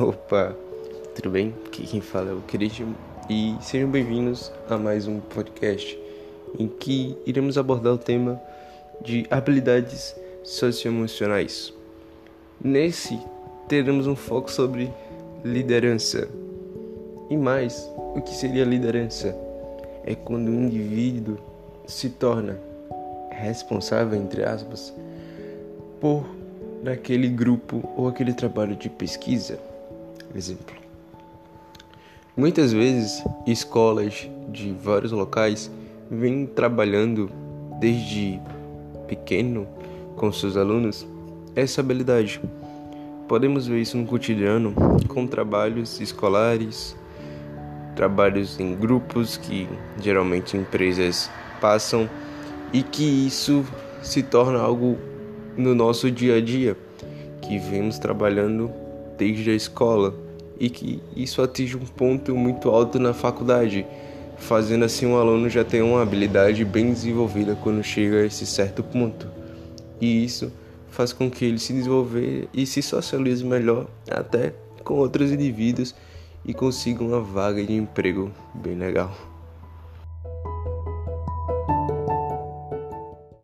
Opa, tudo bem? Aqui quem fala é o Christian e sejam bem-vindos a mais um podcast em que iremos abordar o tema de habilidades socioemocionais. Nesse, teremos um foco sobre liderança. E mais, o que seria liderança? É quando o indivíduo se torna responsável, entre aspas, por naquele grupo ou aquele trabalho de pesquisa. Exemplo. Muitas vezes, escolas de vários locais vêm trabalhando desde pequeno com seus alunos essa habilidade. Podemos ver isso no cotidiano com trabalhos escolares, trabalhos em grupos que geralmente empresas passam e que isso se torna algo no nosso dia a dia, que vemos trabalhando desde a escola e que isso atinge um ponto muito alto na faculdade, fazendo assim o aluno já ter uma habilidade bem desenvolvida quando chega a esse certo ponto. E isso faz com que ele se desenvolver e se socialize melhor até com outros indivíduos e consiga uma vaga de emprego bem legal.